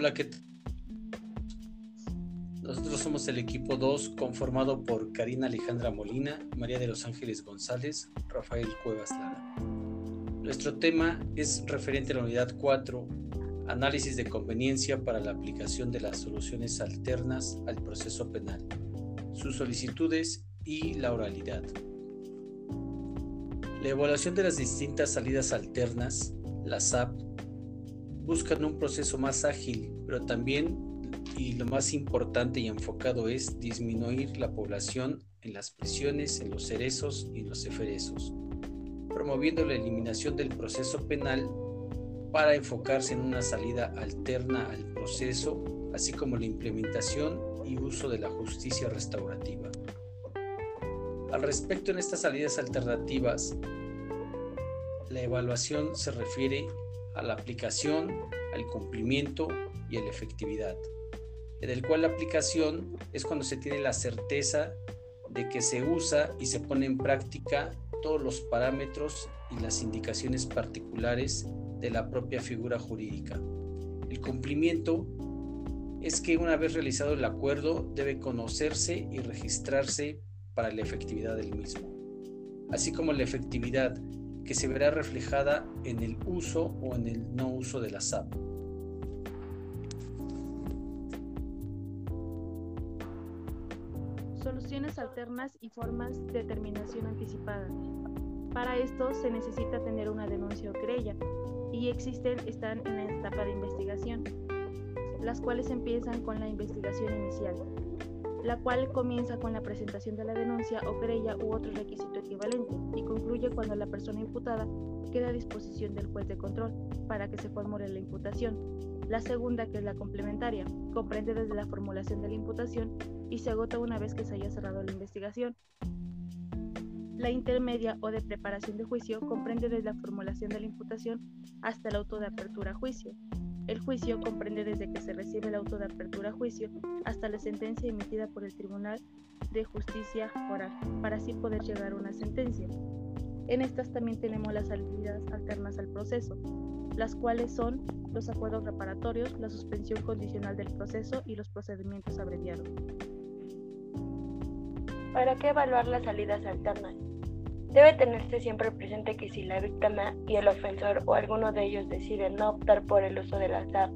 Hola, ¿qué tal? Nosotros somos el equipo 2 conformado por Karina Alejandra Molina, María de los Ángeles González, Rafael Cuevas Lara. Nuestro tema es referente a la unidad 4, análisis de conveniencia para la aplicación de las soluciones alternas al proceso penal, sus solicitudes y la oralidad. La evaluación de las distintas salidas alternas, la SAP, buscan un proceso más ágil, pero también, y lo más importante y enfocado es disminuir la población en las prisiones, en los cerezos y en los eferesos, promoviendo la eliminación del proceso penal para enfocarse en una salida alterna al proceso, así como la implementación y uso de la justicia restaurativa. Al respecto en estas salidas alternativas, la evaluación se refiere a la aplicación, al cumplimiento y a la efectividad, en el cual la aplicación es cuando se tiene la certeza de que se usa y se pone en práctica todos los parámetros y las indicaciones particulares de la propia figura jurídica. El cumplimiento es que una vez realizado el acuerdo debe conocerse y registrarse para la efectividad del mismo, así como la efectividad que se verá reflejada en el uso o en el no uso de la SAP. Soluciones alternas y formas de terminación anticipada. Para esto se necesita tener una denuncia o querella y existen, están en la etapa de investigación, las cuales empiezan con la investigación inicial, la cual comienza con la presentación de la denuncia o querella u otro requisito equivalente y concluye cuando la persona imputada queda a disposición del juez de control para que se formule la imputación. La segunda, que es la complementaria, comprende desde la formulación de la imputación y se agota una vez que se haya cerrado la investigación. La intermedia o de preparación de juicio comprende desde la formulación de la imputación hasta el auto de apertura a juicio el juicio comprende desde que se recibe el auto de apertura a juicio hasta la sentencia emitida por el Tribunal de Justicia Oral, para así poder llegar a una sentencia. En estas también tenemos las salidas alternas al proceso, las cuales son los acuerdos reparatorios, la suspensión condicional del proceso y los procedimientos abreviados. ¿Para qué evaluar las salidas alternas? Debe tenerse siempre presente que si la víctima y el ofensor o alguno de ellos deciden no optar por el uso de la SAP,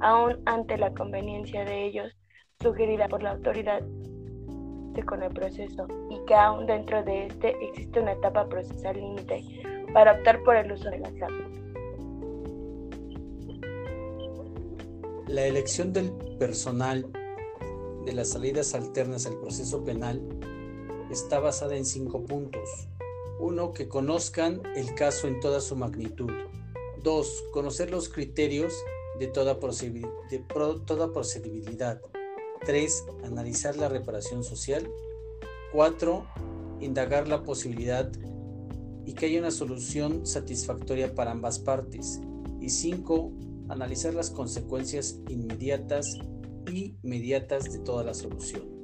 aún ante la conveniencia de ellos sugerida por la autoridad con el proceso y que aún dentro de este existe una etapa procesal límite para optar por el uso de la SAP. La elección del personal de las salidas alternas al proceso penal está basada en cinco puntos. Uno, que conozcan el caso en toda su magnitud. Dos, conocer los criterios de toda, procedibilidad. Tres, analizar la reparación social. Cuatro, indagar la posibilidad y que haya una solución satisfactoria para ambas partes. Y cinco, analizar las consecuencias inmediatas y mediatas de toda la solución.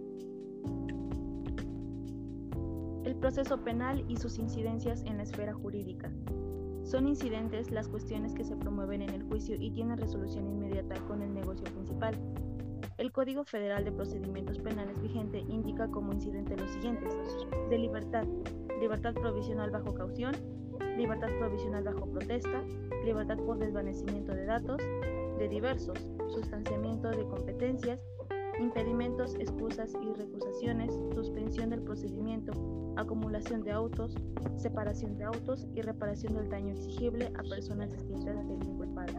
Proceso penal y sus incidencias en la esfera jurídica. Son incidentes las cuestiones que se promueven en el juicio y tienen resolución inmediata con el negocio principal. El Código Federal de Procedimientos Penales vigente indica como incidente los siguientes. De libertad, libertad provisional bajo caución, libertad provisional bajo protesta, libertad por desvanecimiento de datos, de diversos, sustanciamiento de competencias, impedimentos, excusas y recusaciones, suspensión del procedimiento, acumulación de autos, separación de autos y reparación del daño exigible a personas distintas del culpable.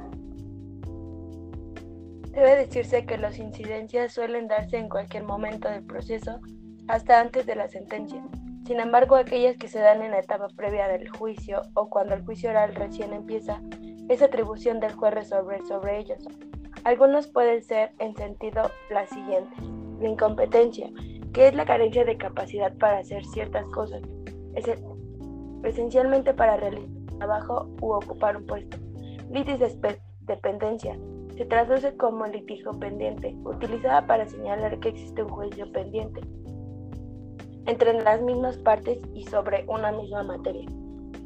Debe decirse que las incidencias suelen darse en cualquier momento del proceso, hasta antes de la sentencia. Sin embargo, aquellas que se dan en la etapa previa del juicio o cuando el juicio oral recién empieza, es atribución del juez resolver sobre ellos. Algunos pueden ser en sentido las siguientes. La incompetencia, que es la carencia de capacidad para hacer ciertas cosas, es esencialmente para realizar trabajo u ocupar un puesto. Litis dependencia se traduce como litigio pendiente, utilizada para señalar que existe un juicio pendiente entre las mismas partes y sobre una misma materia.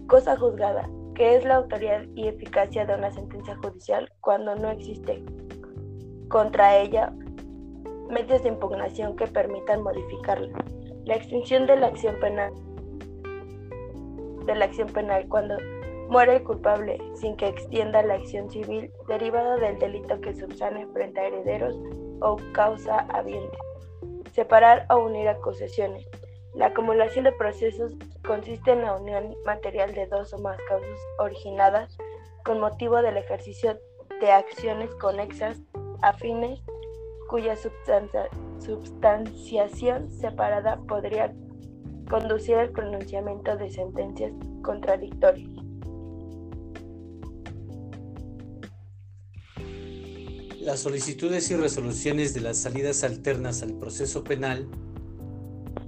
Cosa juzgada, que es la autoridad y eficacia de una sentencia judicial cuando no existe contra ella medios de impugnación que permitan modificarla. La extinción de la acción penal de la acción penal cuando muere el culpable sin que extienda la acción civil derivada del delito que subsane frente a herederos o causa habiente. Separar o unir acusaciones. La acumulación de procesos consiste en la unión material de dos o más causas originadas con motivo del ejercicio de acciones conexas afines cuya substanciación separada podría conducir al pronunciamiento de sentencias contradictorias. Las solicitudes y resoluciones de las salidas alternas al proceso penal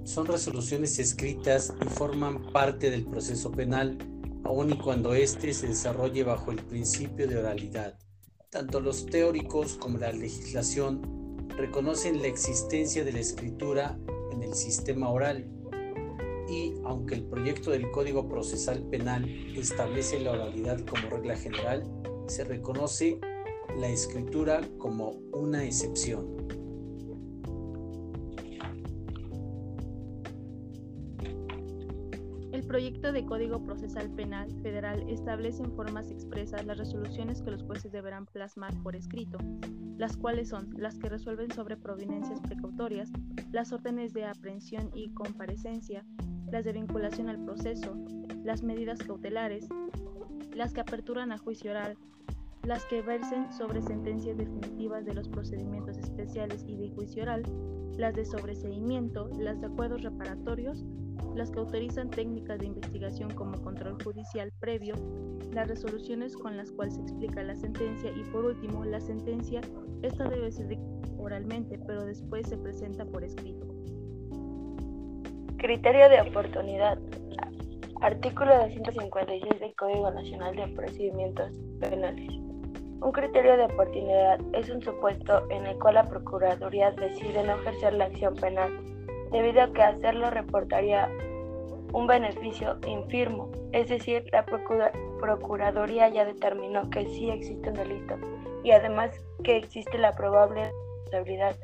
son resoluciones escritas y forman parte del proceso penal, aun y cuando éste se desarrolle bajo el principio de oralidad. Tanto los teóricos como la legislación reconocen la existencia de la escritura en el sistema oral y aunque el proyecto del Código Procesal Penal establece la oralidad como regla general, se reconoce la escritura como una excepción. El proyecto de Código Procesal Penal Federal establece en formas expresas las resoluciones que los jueces deberán plasmar por escrito, las cuales son las que resuelven sobre providencias precautorias, las órdenes de aprehensión y comparecencia, las de vinculación al proceso, las medidas cautelares, las que aperturan a juicio oral, las que versen sobre sentencias definitivas de los procedimientos especiales y de juicio oral, las de sobreseimiento, las de acuerdos reparatorios, las que autorizan técnicas de investigación como control judicial previo, las resoluciones con las cuales se explica la sentencia y por último la sentencia, esta debe ser oralmente, pero después se presenta por escrito. Criterio de oportunidad. Artículo 256 del Código Nacional de Procedimientos Penales. Un criterio de oportunidad es un supuesto en el cual la Procuraduría decide no ejercer la acción penal, debido a que hacerlo reportaría un beneficio infirmo, es decir, la Procuraduría ya determinó que sí existe un delito y además que existe la probable responsabilidad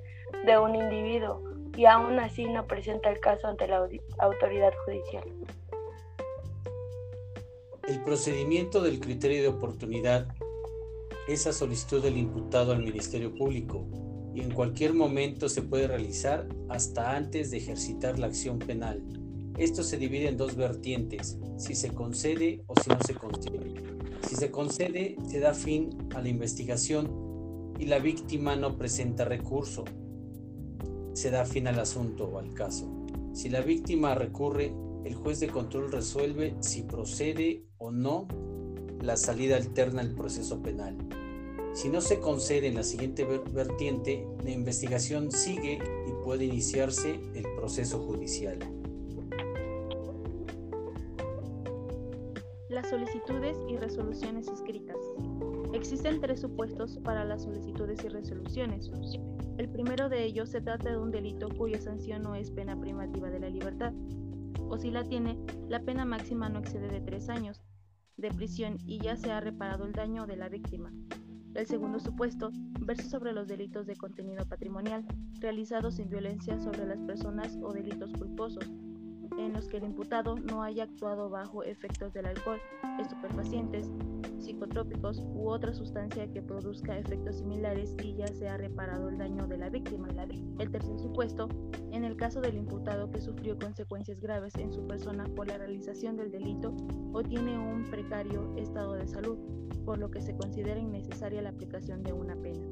de un individuo y aún así no presenta el caso ante la autoridad judicial. El procedimiento del criterio de oportunidad esa solicitud del imputado al Ministerio Público y en cualquier momento se puede realizar hasta antes de ejercitar la acción penal. Esto se divide en dos vertientes, si se concede o si no se concede. Si se concede, se da fin a la investigación y la víctima no presenta recurso. Se da fin al asunto o al caso. Si la víctima recurre, el juez de control resuelve si procede o no la salida alterna al proceso penal. Si no se concede en la siguiente vertiente, la investigación sigue y puede iniciarse el proceso judicial. Las solicitudes y resoluciones escritas. Existen tres supuestos para las solicitudes y resoluciones. El primero de ellos se trata de un delito cuya sanción no es pena privativa de la libertad, o si la tiene, la pena máxima no excede de tres años de prisión y ya se ha reparado el daño de la víctima. El segundo supuesto versa sobre los delitos de contenido patrimonial realizados sin violencia sobre las personas o delitos culposos, en los que el imputado no haya actuado bajo efectos del alcohol, estupefacientes, psicotrópicos u otra sustancia que produzca efectos similares y ya se ha reparado el daño de la víctima. El tercer supuesto, en el caso del imputado que sufrió consecuencias graves en su persona por la realización del delito o tiene un precario estado de salud, por lo que se considera innecesaria la aplicación de una pena.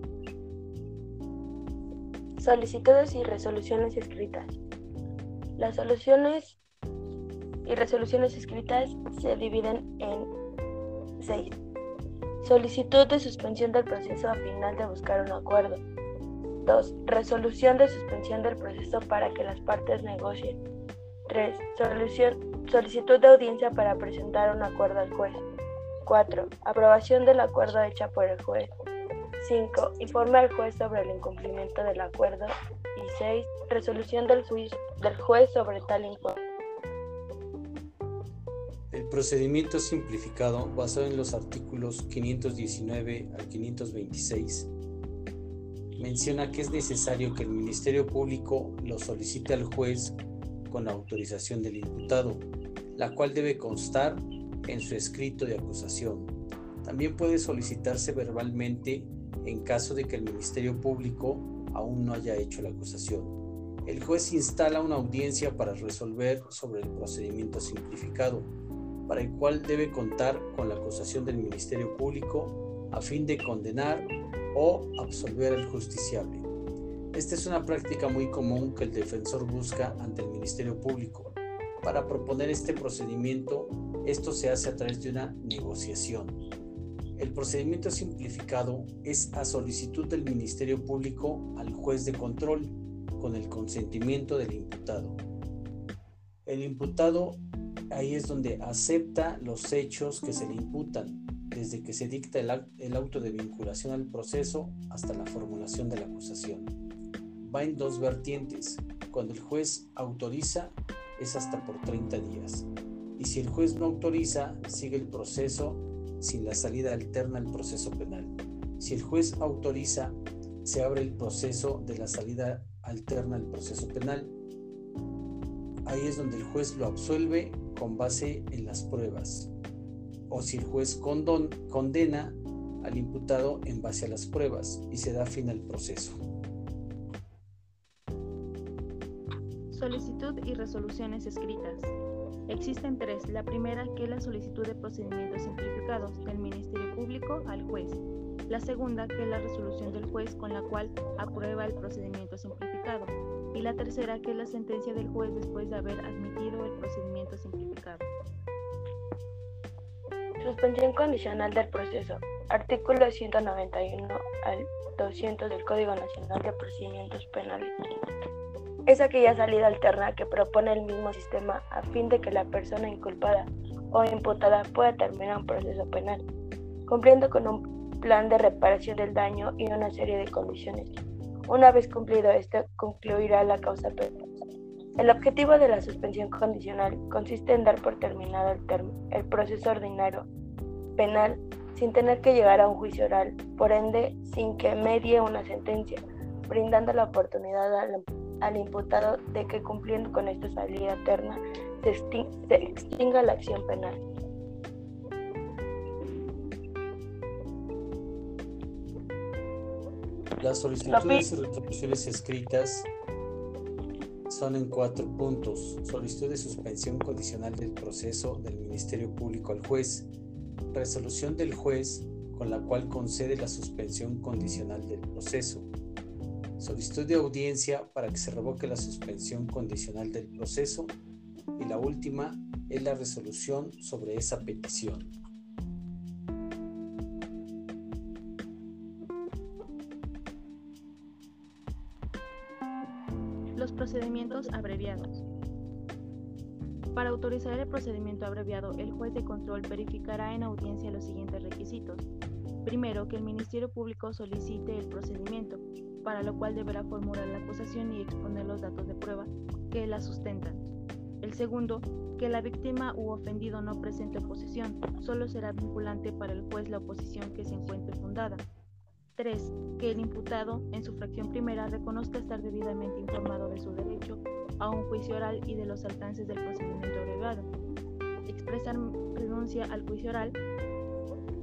Solicitudes y resoluciones escritas. Las soluciones y resoluciones escritas se dividen en seis. Solicitud de suspensión del proceso a final de buscar un acuerdo. 2. Resolución de suspensión del proceso para que las partes negocien. 3. solicitud de audiencia para presentar un acuerdo al juez. 4. Aprobación del acuerdo hecha por el juez. 5. Informe al juez sobre el incumplimiento del acuerdo. Y 6. Resolución del, juez sobre tal informe. El procedimiento simplificado basado en los artículos 519 al 526 menciona que es necesario que el Ministerio Público lo solicite al juez con la autorización del imputado, la cual debe constar en su escrito de acusación. También puede solicitarse verbalmente en caso de que el Ministerio Público aún no haya hecho la acusación. El juez instala una audiencia para resolver sobre el procedimiento simplificado, para el cual debe contar con la acusación del Ministerio Público a fin de condenar o absolver al justiciable. Esta es una práctica muy común que el defensor busca ante el Ministerio Público. Para proponer este procedimiento, esto se hace a través de una negociación. El procedimiento simplificado es a solicitud del Ministerio Público al juez de control con el consentimiento del imputado. El imputado ahí es donde acepta los hechos que se le imputan, desde que se dicta el, auto de vinculación al proceso hasta la formulación de la acusación. Va en dos vertientes. Cuando el juez autoriza, es hasta por 30 días. Y si el juez no autoriza, sigue el proceso sin la salida alterna al proceso penal. Si el juez autoriza, se abre el proceso de la salida alterna al proceso penal. Ahí es donde el juez lo absuelve con base en las pruebas. O si el juez condena al imputado en base a las pruebas y se da fin al proceso. Solicitud y resoluciones escritas. Existen tres. La primera, que es la solicitud de procedimientos simplificados del Ministerio Público al juez. La segunda, que es la resolución del juez con la cual aprueba el procedimiento simplificado. Y la tercera, que es la sentencia del juez después de haber admitido el procedimiento simplificado. Suspensión condicional del proceso. Artículo 191 al 200 del Código Nacional de Procedimientos Penales. Es aquella salida alterna que propone el mismo sistema a fin de que la persona inculpada o imputada pueda terminar un proceso penal, cumpliendo con un plan de reparación del daño y una serie de condiciones. Una vez cumplido esto, concluirá la causa penal. El objetivo de la suspensión condicional consiste en dar por terminado el, el proceso ordinario penal sin tener que llegar a un juicio oral, por ende, sin que medie una sentencia, brindando la oportunidad al, al imputado de que cumpliendo con esta salida eterna se extinga la acción penal. Las solicitudes y resoluciones escritas son en cuatro puntos. Solicitud de suspensión condicional del proceso del Ministerio Público al juez. Resolución del juez con la cual concede la suspensión condicional del proceso. Solicitud de audiencia para que se revoque la suspensión condicional del proceso. Y la última es la resolución sobre esa petición. Procedimientos abreviados. Para autorizar el procedimiento abreviado, el juez de control verificará en audiencia los siguientes requisitos. Primero, que el Ministerio Público solicite el procedimiento, para lo cual deberá formular la acusación y exponer los datos de prueba que la sustentan. El segundo, que la víctima u ofendido no presente oposición, solo será vinculante para el juez la oposición que se encuentre fundada. 3. Que el imputado, en su fracción primera, reconozca estar debidamente informado de su derecho a un juicio oral y de los alcances del procedimiento abreviado. Expresar renuncia al juicio oral,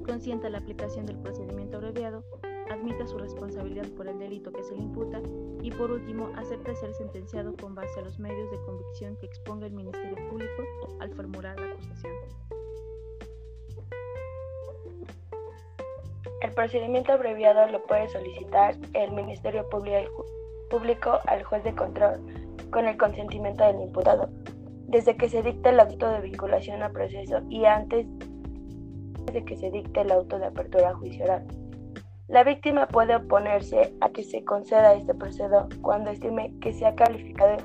consienta la aplicación del procedimiento abreviado, admita su responsabilidad por el delito que se le imputa y por último acepta ser sentenciado con base a los medios de convicción que exponga el Ministerio Público al formular la acusación. El procedimiento abreviado lo puede solicitar el Ministerio Público al juez de control con el consentimiento del imputado, desde que se dicte el auto de vinculación a proceso y antes de que se dicte el auto de apertura oral. La víctima puede oponerse a que se conceda este proceso cuando estime que se ha calificado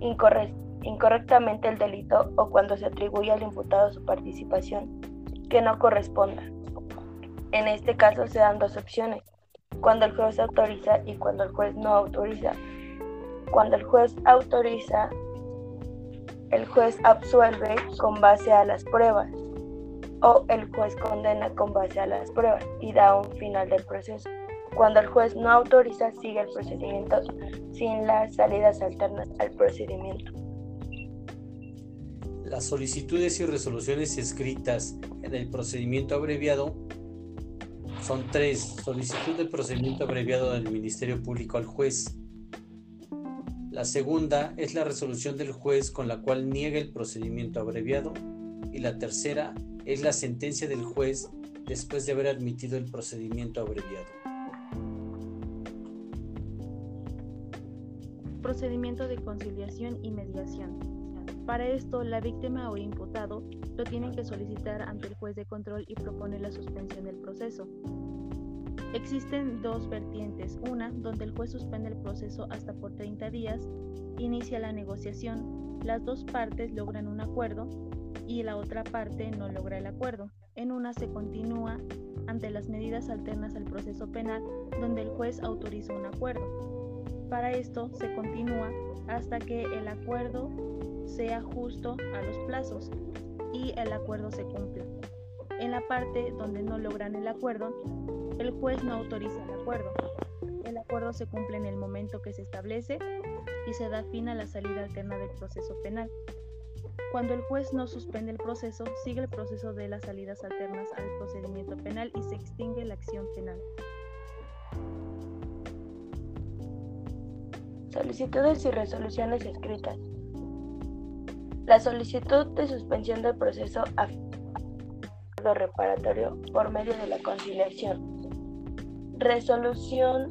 incorrectamente el delito o cuando se atribuye al imputado su participación que no corresponda. En este caso se dan dos opciones, cuando el juez autoriza y cuando el juez no autoriza. Cuando el juez autoriza, el juez absuelve con base a las pruebas o el juez condena con base a las pruebas y da un final del proceso. Cuando el juez no autoriza, sigue el procedimiento sin las salidas alternas al procedimiento. Las solicitudes y resoluciones escritas en el procedimiento abreviado son tres. Solicitud del procedimiento abreviado del Ministerio Público al juez. La segunda es la resolución del juez con la cual niega el procedimiento abreviado. Y la tercera es la sentencia del juez después de haber admitido el procedimiento abreviado. Procedimiento de conciliación y mediación. Para esto, la víctima o imputado lo tienen que solicitar ante el juez de control y propone la suspensión del proceso. Existen dos vertientes, una donde el juez suspende el proceso hasta por 30 días, inicia la negociación, las dos partes logran un acuerdo y la otra parte no logra el acuerdo. En una se continúa ante las medidas alternas al proceso penal donde el juez autoriza un acuerdo. Para esto se continúa hasta que el acuerdo sea justo a los plazos y el acuerdo se cumpla. En la parte donde no logran el acuerdo, el juez no autoriza el acuerdo. El acuerdo se cumple en el momento que se establece y se da fin a la salida alterna del proceso penal. Cuando el juez no suspende el proceso, sigue el proceso de las salidas alternas al procedimiento penal y se extingue la acción penal. Solicitudes y resoluciones escritas. La solicitud de suspensión del proceso a reparatorio por medio de la conciliación. Resolución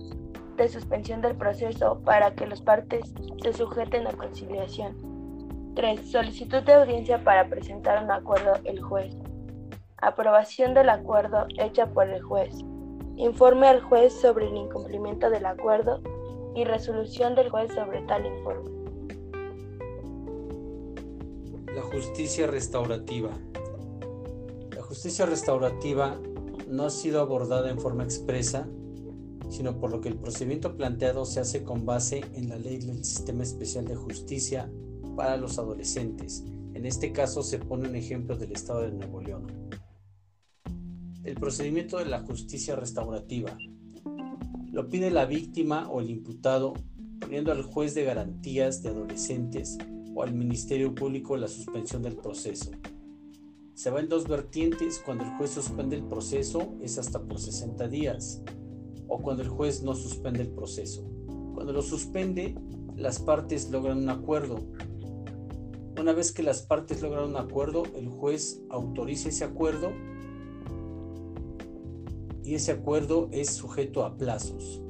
de suspensión del proceso para que las partes se sujeten a conciliación. 3. Solicitud de audiencia para presentar un acuerdo el juez. Aprobación del acuerdo hecha por el juez. Informe al juez sobre el incumplimiento del acuerdo y resolución del juez sobre tal informe. Justicia restaurativa. La justicia restaurativa no ha sido abordada en forma expresa, sino por lo que el procedimiento planteado se hace con base en la ley del Sistema Especial de Justicia para los adolescentes. En este caso se pone un ejemplo del Estado de Nuevo León. El procedimiento de la justicia restaurativa lo pide la víctima o el imputado poniendo al juez de garantías de adolescentes o al Ministerio Público la suspensión del proceso. Se va en dos vertientes, cuando el juez suspende el proceso es hasta por 60 días o cuando el juez no suspende el proceso. Cuando lo suspende, las partes logran un acuerdo. Una vez que las partes logran un acuerdo, el juez autoriza ese acuerdo y ese acuerdo es sujeto a plazos.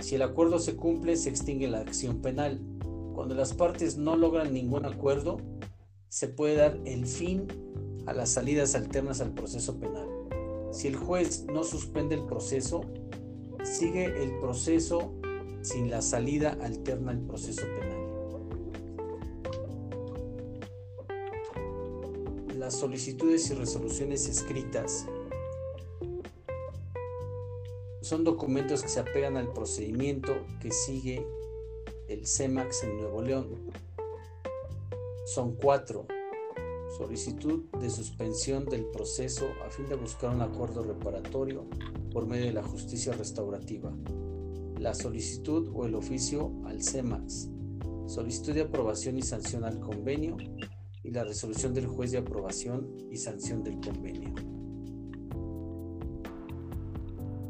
Si el acuerdo se cumple, se extingue la acción penal. Cuando las partes no logran ningún acuerdo, se puede dar el fin a las salidas alternas al proceso penal. Si el juez no suspende el proceso, sigue el proceso sin la salida alterna al proceso penal. Las solicitudes y resoluciones escritas son documentos que se apegan al procedimiento que sigue el CEMAX en Nuevo León. Son cuatro. Solicitud de suspensión del proceso a fin de buscar un acuerdo reparatorio por medio de la justicia restaurativa. La solicitud o el oficio al CEMAX. Solicitud de aprobación y sanción al convenio y la resolución del juez de aprobación y sanción del convenio.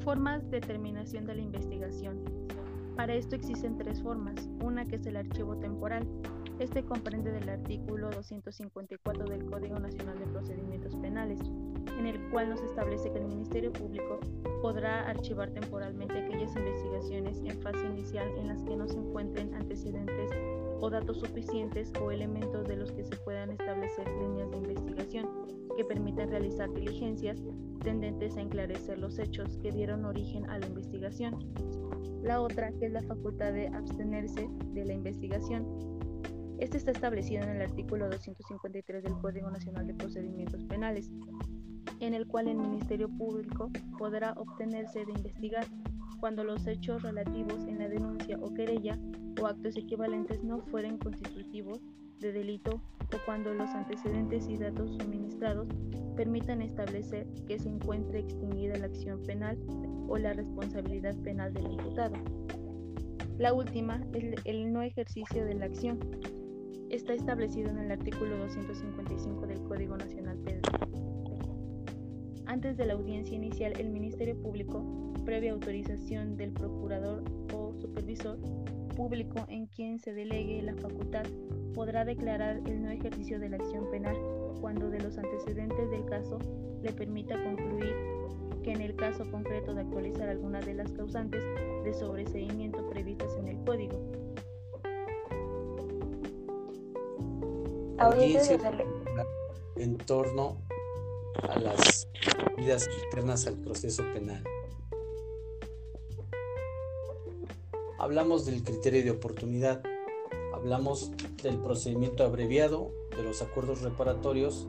Formas de terminación de la investigación. Para esto existen tres formas. Una que es el archivo temporal. Este comprende del artículo 254 del Código Nacional de Procedimientos Penales, en el cual nos establece que el Ministerio Público podrá archivar temporalmente aquellas investigaciones en fase inicial en las que no se encuentren antecedentes o datos suficientes o elementos de los que se puedan establecer líneas de investigación que permitan realizar diligencias tendentes a enclarecer los hechos que dieron origen a la investigación la otra, que es la facultad de abstenerse de la investigación. Este está establecido en el artículo 253 del Código Nacional de Procedimientos Penales, en el cual el Ministerio Público podrá obtenerse de investigar cuando los hechos relativos en la denuncia o querella o actos equivalentes no fueren constitutivos de delito o cuando los antecedentes y datos suministrados permitan establecer que se encuentre extinguida la acción penal o la responsabilidad penal del imputado. La última es el no ejercicio de la acción. Está establecido en el artículo 255 del Código Nacional Penal. Antes de la audiencia inicial, el Ministerio Público, previa autorización del procurador o supervisor público en quien se delegue la facultad, podrá declarar el no ejercicio de la acción penal cuando de los antecedentes del caso le permita concluir que en el caso concreto de actualizar alguna de las causantes de sobreseimiento previstas en el código. Audiencia en torno a las vidas internas al proceso penal. Hablamos del criterio de oportunidad, hablamos del procedimiento abreviado, de los acuerdos reparatorios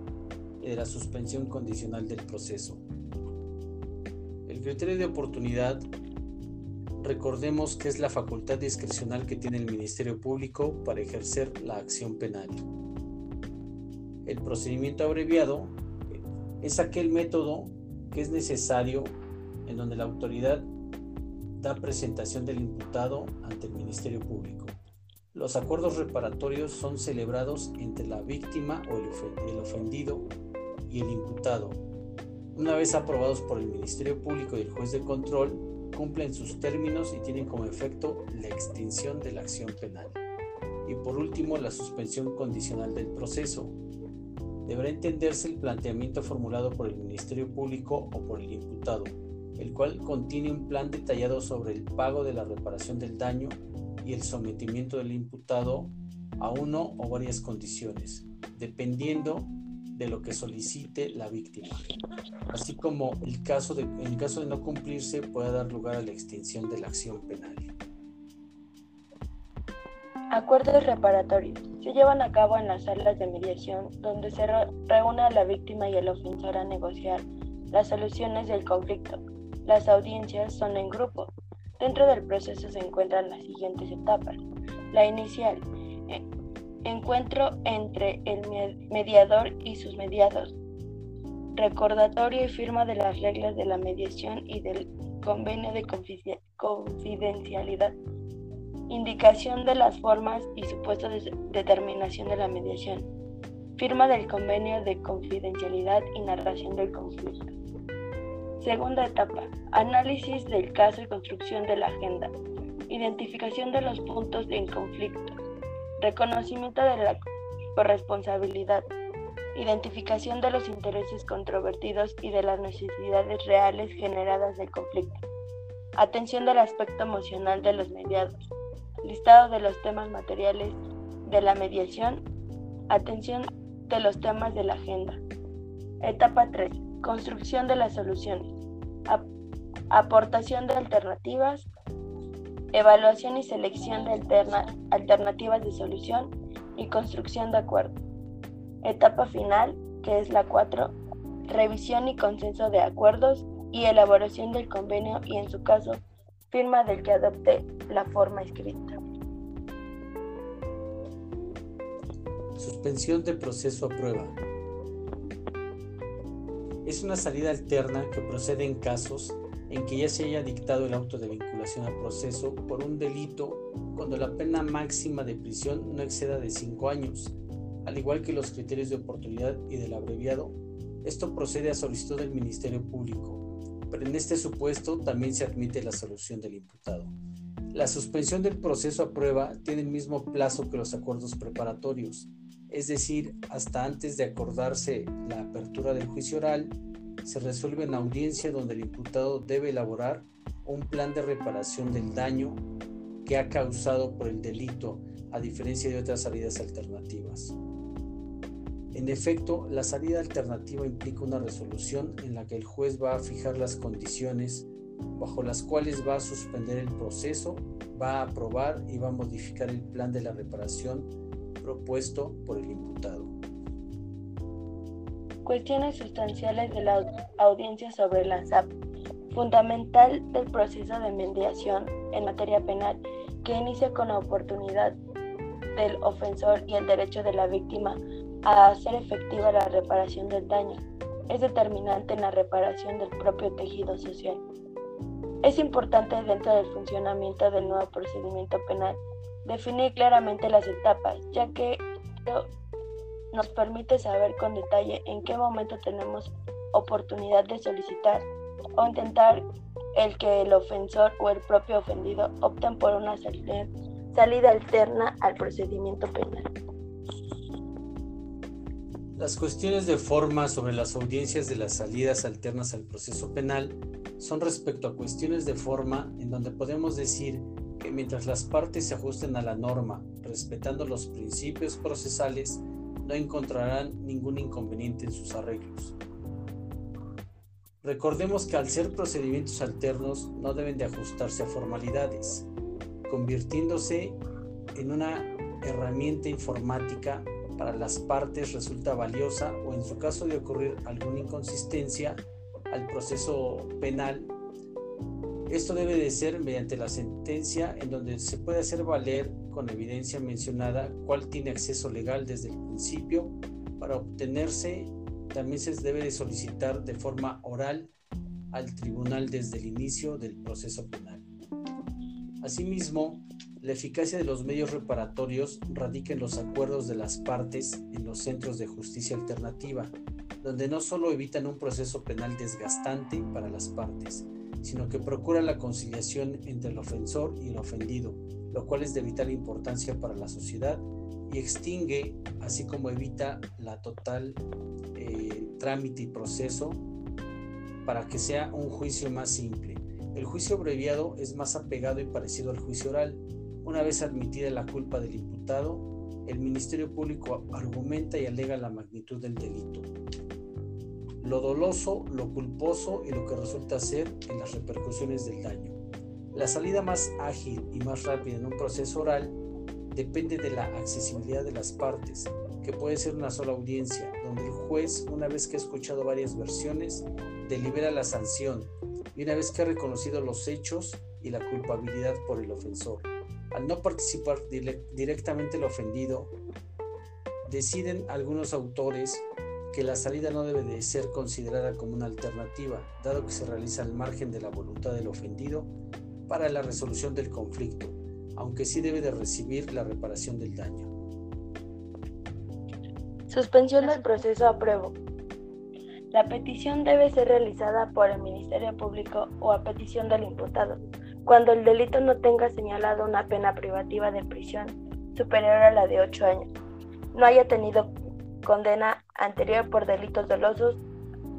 y de la suspensión condicional del proceso. Criterio de oportunidad, recordemos que es la facultad discrecional que tiene el Ministerio Público para ejercer la acción penal. El procedimiento abreviado es aquel método que es necesario en donde la autoridad da presentación del imputado ante el Ministerio Público. Los acuerdos reparatorios son celebrados entre la víctima o el ofendido y el imputado. Una vez aprobados por el Ministerio Público y el juez de control, cumplen sus términos y tienen como efecto la extinción de la acción penal. Y por último, la suspensión condicional del proceso, deberá entenderse el planteamiento formulado por el Ministerio Público o por el imputado, el cual contiene un plan detallado sobre el pago de la reparación del daño y el sometimiento del imputado a uno o varias condiciones, dependiendo de lo que solicite la víctima, así como el caso de, en caso de no cumplirse pueda dar lugar a la extinción de la acción penal. Acuerdos reparatorios. Se llevan a cabo en las salas de mediación donde se reúne la víctima y el ofensor a negociar las soluciones del conflicto. Las audiencias son en grupo. Dentro del proceso se encuentran las siguientes etapas. La inicial, eh, encuentro entre el mediador y sus mediados. Recordatorio y firma de las reglas de la mediación y del convenio de confidencialidad indicación de las formas y supuestos de determinación de la mediación, firma del convenio de confidencialidad y narración del conflicto. Segunda etapa, análisis del caso y construcción de la agenda, identificación de los puntos en conflicto, reconocimiento de la corresponsabilidad, identificación de los intereses controvertidos y de las necesidades reales generadas del conflicto, atención del aspecto emocional de los mediados, listado de los temas materiales de la mediación, atención de los temas de la agenda. Etapa 3. Construcción de las soluciones. aportación de alternativas. Evaluación y selección de alternativas de solución y construcción de acuerdo. Etapa final, que es la 4. Revisión y consenso de acuerdos y elaboración del convenio y en su caso firma del que adopte la forma escrita. Suspensión de proceso a prueba. Es una salida alterna que procede en casos en que ya se haya dictado el auto de vinculación al proceso por un delito cuando la pena máxima de prisión no exceda de 5 años, al igual que los criterios de oportunidad y del abreviado. Esto procede a solicitud del Ministerio Público pero en este supuesto también se admite la solución del imputado. La suspensión del proceso a prueba tiene el mismo plazo que los acuerdos preparatorios, es decir, hasta antes de acordarse la apertura del juicio oral, se resuelve en audiencia donde el imputado debe elaborar un plan de reparación del daño que ha causado por el delito, a diferencia de otras salidas alternativas. En efecto, la salida alternativa implica una resolución en la que el juez va a fijar las condiciones bajo las cuales va a suspender el proceso, va a aprobar y va a modificar el plan de la reparación propuesto por el imputado. Cuestiones sustanciales de la audiencia sobre la SAP. Fundamental del proceso de mediación en materia penal que inicia con la oportunidad del ofensor y el derecho de la víctima a hacer efectiva la reparación del daño. Es determinante en la reparación del propio tejido social. Es importante dentro del funcionamiento del nuevo procedimiento penal definir claramente las etapas, ya que nos permite saber con detalle en qué momento tenemos oportunidad de solicitar o intentar el que el ofensor o el propio ofendido opten por una salida, salida alterna al procedimiento penal. Las cuestiones de forma sobre las audiencias de las salidas alternas al proceso penal son respecto a cuestiones de forma en donde podemos decir que mientras las partes se ajusten a la norma, respetando los principios procesales, no encontrarán ningún inconveniente en sus arreglos. Recordemos que al ser procedimientos alternos no deben de ajustarse a formalidades, convirtiéndose en una herramienta informática para las partes resulta valiosa o en su caso de ocurrir alguna inconsistencia al proceso penal. Esto debe de ser mediante la sentencia en donde se puede hacer valer con evidencia mencionada cuál tiene acceso legal desde el principio para obtenerse también se debe de solicitar de forma oral al tribunal desde el inicio del proceso penal. Asimismo, la eficacia de los medios reparatorios radica en los acuerdos de las partes en los centros de justicia alternativa, donde no solo evitan un proceso penal desgastante para las partes, sino que procuran la conciliación entre el ofensor y el ofendido, lo cual es de vital importancia para la sociedad y extingue, así como evita la total eh, trámite y proceso para que sea un juicio más simple. El juicio abreviado es más apegado y parecido al juicio oral. Una vez admitida la culpa del imputado, el Ministerio Público argumenta y alega la magnitud del delito, lo doloso, lo culposo y lo que resulta ser en las repercusiones del daño. La salida más ágil y más rápida en un proceso oral depende de la accesibilidad de las partes, que puede ser una sola audiencia, donde el juez, una vez que ha escuchado varias versiones, delibera la sanción y una vez que ha reconocido los hechos y la culpabilidad por el ofensor. Al no participar directamente el ofendido, deciden algunos autores que la salida no debe de ser considerada como una alternativa, dado que se realiza al margen de la voluntad del ofendido para la resolución del conflicto, aunque sí debe de recibir la reparación del daño. Suspensión del proceso apruebo. La petición debe ser realizada por el Ministerio Público o a petición del imputado, cuando el delito no tenga señalado una pena privativa de prisión superior a la de 8 años, no haya tenido condena anterior por delitos dolosos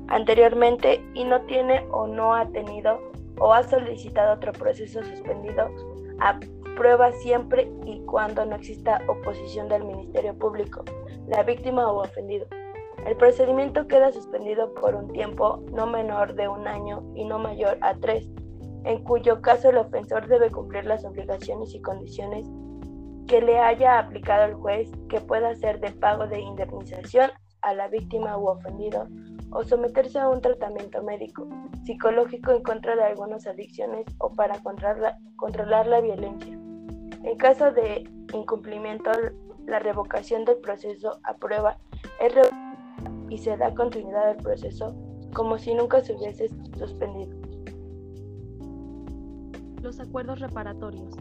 anteriormente y no tiene o no ha tenido o ha solicitado otro proceso suspendido, aprueba siempre y cuando no exista oposición del Ministerio Público, la víctima o ofendido. El procedimiento queda suspendido por un tiempo no menor de un año y no mayor a tres, en cuyo caso el ofensor debe cumplir las obligaciones y condiciones que le haya aplicado el juez que pueda ser de pago de indemnización a la víctima u ofendido o someterse a un tratamiento médico, psicológico en contra de algunas adicciones o para controlar, la violencia. En caso de incumplimiento, la revocación del proceso a prueba es y se da continuidad al proceso como si nunca se hubiese suspendido. Los acuerdos reparatorios.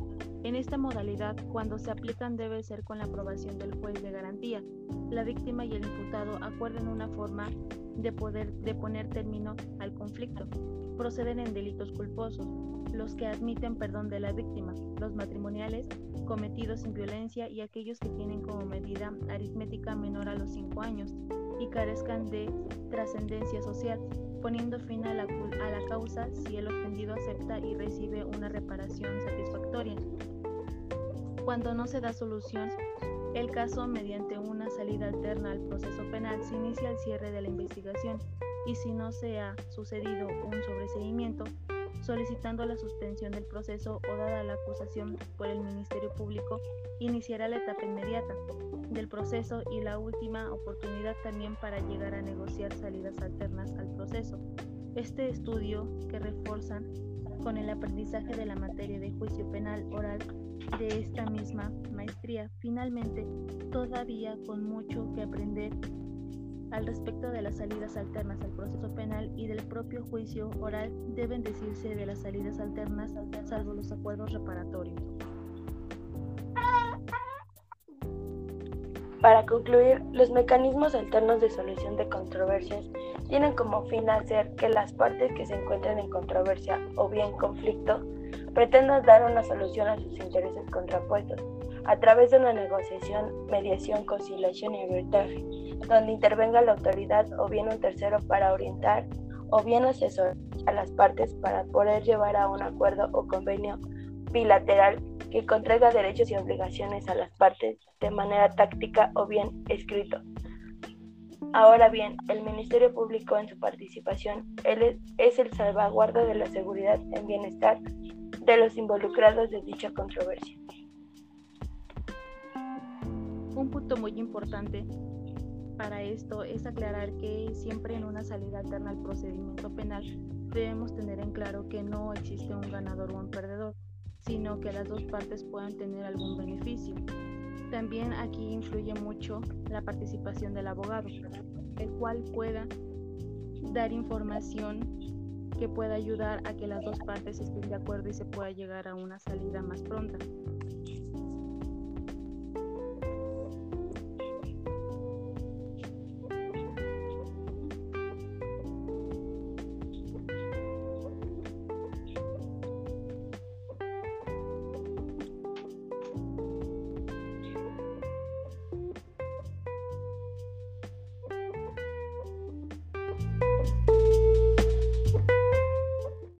En esta modalidad, cuando se aplican debe ser con la aprobación del juez de garantía. La víctima y el imputado acuerdan una forma de poder de poner término al conflicto. Proceden en delitos culposos, los que admiten perdón de la víctima, los matrimoniales cometidos sin violencia y aquellos que tienen como medida aritmética menor a los 5 años, y carezcan de trascendencia social, poniendo fin a la, causa si el ofendido acepta y recibe una reparación satisfactoria. Cuando no se da solución, el caso mediante una salida alterna al proceso penal se inicia el cierre de la investigación y si no se ha sucedido un sobreseguimiento, solicitando la suspensión del proceso o dada la acusación por el Ministerio Público, iniciará la etapa inmediata del proceso y la última oportunidad también para llegar a negociar salidas alternas al proceso. Este estudio, que reforzan con el aprendizaje de la materia de juicio penal oral, de esta misma maestría. Finalmente, todavía con mucho que aprender al respecto de las salidas alternas al proceso penal y del propio juicio oral, deben decirse de las salidas alternas salvo los acuerdos reparatorios. Para concluir, los mecanismos alternos de solución de controversias tienen como fin hacer que las partes que se encuentran en controversia o bien conflicto pretendan dar una solución a sus intereses contrapuestos a través de una negociación, mediación, conciliación y arbitraje, donde intervenga la autoridad o bien un tercero para orientar o bien asesorar a las partes para poder llevar a un acuerdo o convenio bilateral que contraiga derechos y obligaciones a las partes de manera táctica o bien escrito. Ahora bien, el Ministerio Público en su participación es el salvaguarda de la seguridad y bienestar de los involucrados de dicha controversia. Un punto muy importante para esto es aclarar que siempre en una salida alterna al procedimiento penal debemos tener en claro que no existe un ganador o un perdedor, sino que las dos partes puedan tener algún beneficio. También aquí influye mucho la participación del abogado, el cual pueda dar información que pueda ayudar a que las dos partes estén de acuerdo y se pueda llegar a una salida más pronta.